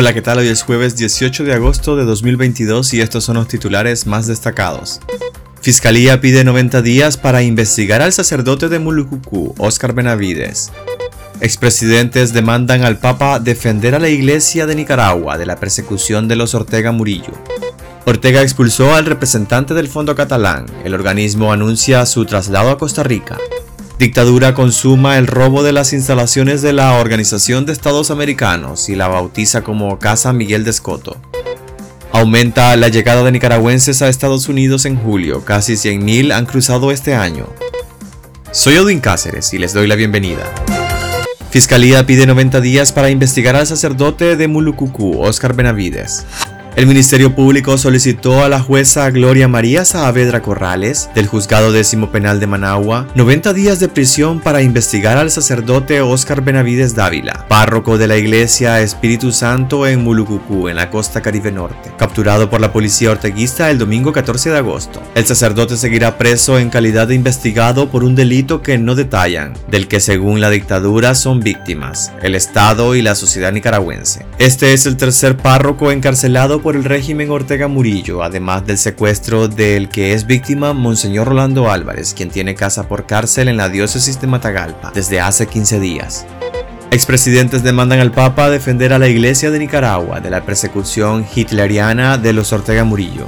Hola, ¿qué tal? Hoy es jueves 18 de agosto de 2022 y estos son los titulares más destacados. Fiscalía pide 90 días para investigar al sacerdote de Mulucucú, Oscar Benavides. Expresidentes demandan al Papa defender a la Iglesia de Nicaragua de la persecución de los Ortega Murillo. Ortega expulsó al representante del Fondo Catalán. El organismo anuncia su traslado a Costa Rica. Dictadura consuma el robo de las instalaciones de la Organización de Estados Americanos y la bautiza como Casa Miguel de Escoto. Aumenta la llegada de nicaragüenses a Estados Unidos en julio, casi 100.000 han cruzado este año. Soy Odin Cáceres y les doy la bienvenida. Fiscalía pide 90 días para investigar al sacerdote de Mulucucú, Oscar Benavides. El Ministerio Público solicitó a la jueza Gloria María Saavedra Corrales, del Juzgado Décimo Penal de Managua, 90 días de prisión para investigar al sacerdote Oscar Benavides Dávila, párroco de la Iglesia Espíritu Santo en Mulucucú, en la costa caribe norte, capturado por la policía orteguista el domingo 14 de agosto. El sacerdote seguirá preso en calidad de investigado por un delito que no detallan, del que según la dictadura son víctimas, el Estado y la sociedad nicaragüense. Este es el tercer párroco encarcelado por el régimen Ortega Murillo, además del secuestro del que es víctima Monseñor Rolando Álvarez, quien tiene casa por cárcel en la diócesis de Matagalpa desde hace 15 días. Expresidentes demandan al Papa defender a la Iglesia de Nicaragua de la persecución hitleriana de los Ortega Murillo.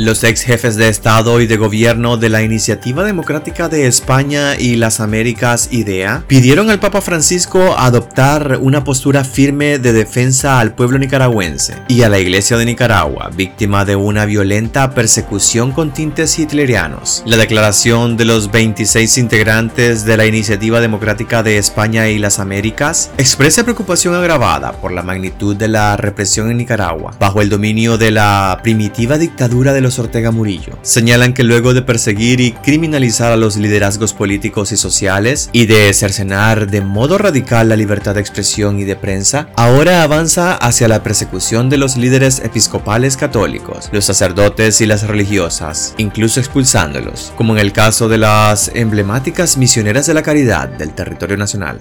Los ex jefes de Estado y de Gobierno de la Iniciativa Democrática de España y las Américas IDEA pidieron al Papa Francisco adoptar una postura firme de defensa al pueblo nicaragüense y a la Iglesia de Nicaragua, víctima de una violenta persecución con tintes hitlerianos. La declaración de los 26 integrantes de la Iniciativa Democrática de España y las Américas expresa preocupación agravada por la magnitud de la represión en Nicaragua bajo el dominio de la primitiva dictadura de los Ortega Murillo. Señalan que luego de perseguir y criminalizar a los liderazgos políticos y sociales y de cercenar de modo radical la libertad de expresión y de prensa, ahora avanza hacia la persecución de los líderes episcopales católicos, los sacerdotes y las religiosas, incluso expulsándolos, como en el caso de las emblemáticas misioneras de la caridad del territorio nacional.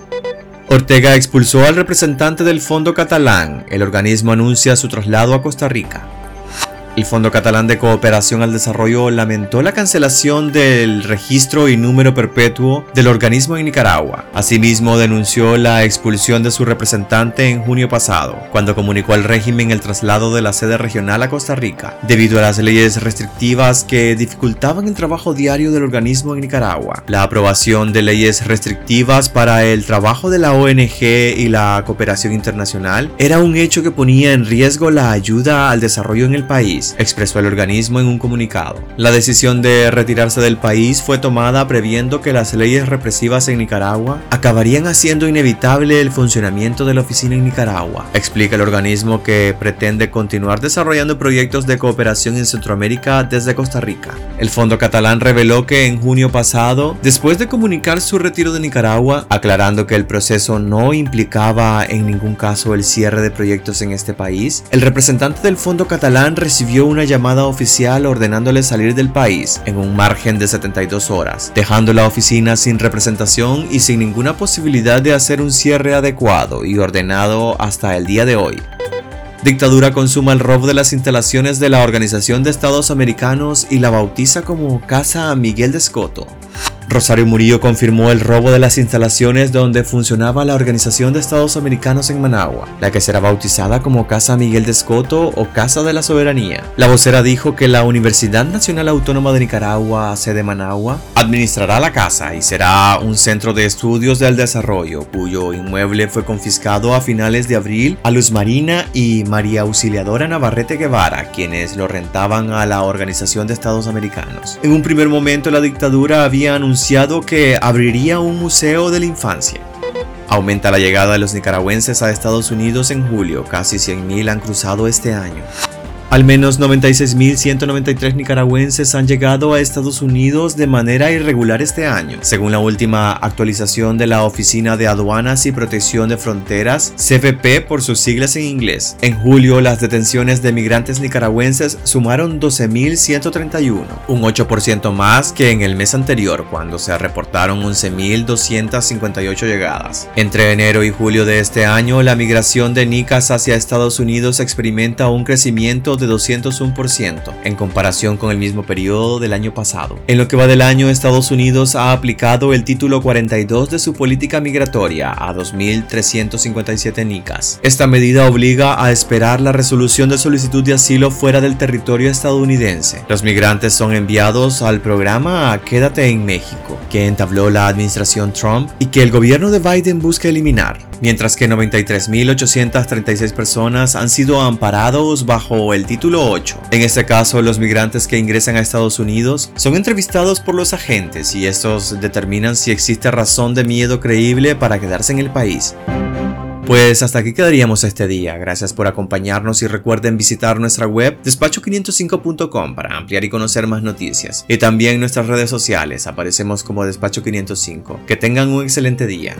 Ortega expulsó al representante del Fondo Catalán. El organismo anuncia su traslado a Costa Rica. El Fondo Catalán de Cooperación al Desarrollo lamentó la cancelación del registro y número perpetuo del organismo en Nicaragua. Asimismo, denunció la expulsión de su representante en junio pasado, cuando comunicó al régimen el traslado de la sede regional a Costa Rica, debido a las leyes restrictivas que dificultaban el trabajo diario del organismo en Nicaragua. La aprobación de leyes restrictivas para el trabajo de la ONG y la cooperación internacional era un hecho que ponía en riesgo la ayuda al desarrollo en el país expresó el organismo en un comunicado. La decisión de retirarse del país fue tomada previendo que las leyes represivas en Nicaragua acabarían haciendo inevitable el funcionamiento de la oficina en Nicaragua, explica el organismo que pretende continuar desarrollando proyectos de cooperación en Centroamérica desde Costa Rica. El Fondo Catalán reveló que en junio pasado, después de comunicar su retiro de Nicaragua, aclarando que el proceso no implicaba en ningún caso el cierre de proyectos en este país, el representante del Fondo Catalán recibió una llamada oficial ordenándole salir del país en un margen de 72 horas, dejando la oficina sin representación y sin ninguna posibilidad de hacer un cierre adecuado y ordenado hasta el día de hoy. Dictadura consuma el robo de las instalaciones de la Organización de Estados Americanos y la bautiza como Casa Miguel de Escoto. Rosario Murillo confirmó el robo de las instalaciones donde funcionaba la Organización de Estados Americanos en Managua, la que será bautizada como Casa Miguel de Escoto o Casa de la Soberanía. La vocera dijo que la Universidad Nacional Autónoma de Nicaragua, sede Managua, administrará la casa y será un centro de estudios del desarrollo, cuyo inmueble fue confiscado a finales de abril a Luz Marina y María Auxiliadora Navarrete Guevara, quienes lo rentaban a la Organización de Estados Americanos. En un primer momento la dictadura había anunciado que abriría un museo de la infancia. Aumenta la llegada de los nicaragüenses a Estados Unidos en julio, casi 100.000 han cruzado este año. Al menos 96.193 nicaragüenses han llegado a Estados Unidos de manera irregular este año, según la última actualización de la Oficina de Aduanas y Protección de Fronteras, CFP por sus siglas en inglés. En julio, las detenciones de migrantes nicaragüenses sumaron 12.131, un 8% más que en el mes anterior, cuando se reportaron 11.258 llegadas. Entre enero y julio de este año, la migración de nicas hacia Estados Unidos experimenta un crecimiento de 201% en comparación con el mismo periodo del año pasado. En lo que va del año, Estados Unidos ha aplicado el título 42 de su política migratoria a 2.357 nicas. Esta medida obliga a esperar la resolución de solicitud de asilo fuera del territorio estadounidense. Los migrantes son enviados al programa Quédate en México, que entabló la administración Trump y que el gobierno de Biden busca eliminar mientras que 93.836 personas han sido amparados bajo el título 8. En este caso, los migrantes que ingresan a Estados Unidos son entrevistados por los agentes y estos determinan si existe razón de miedo creíble para quedarse en el país. Pues hasta aquí quedaríamos este día. Gracias por acompañarnos y recuerden visitar nuestra web despacho505.com para ampliar y conocer más noticias. Y también nuestras redes sociales aparecemos como Despacho505. Que tengan un excelente día.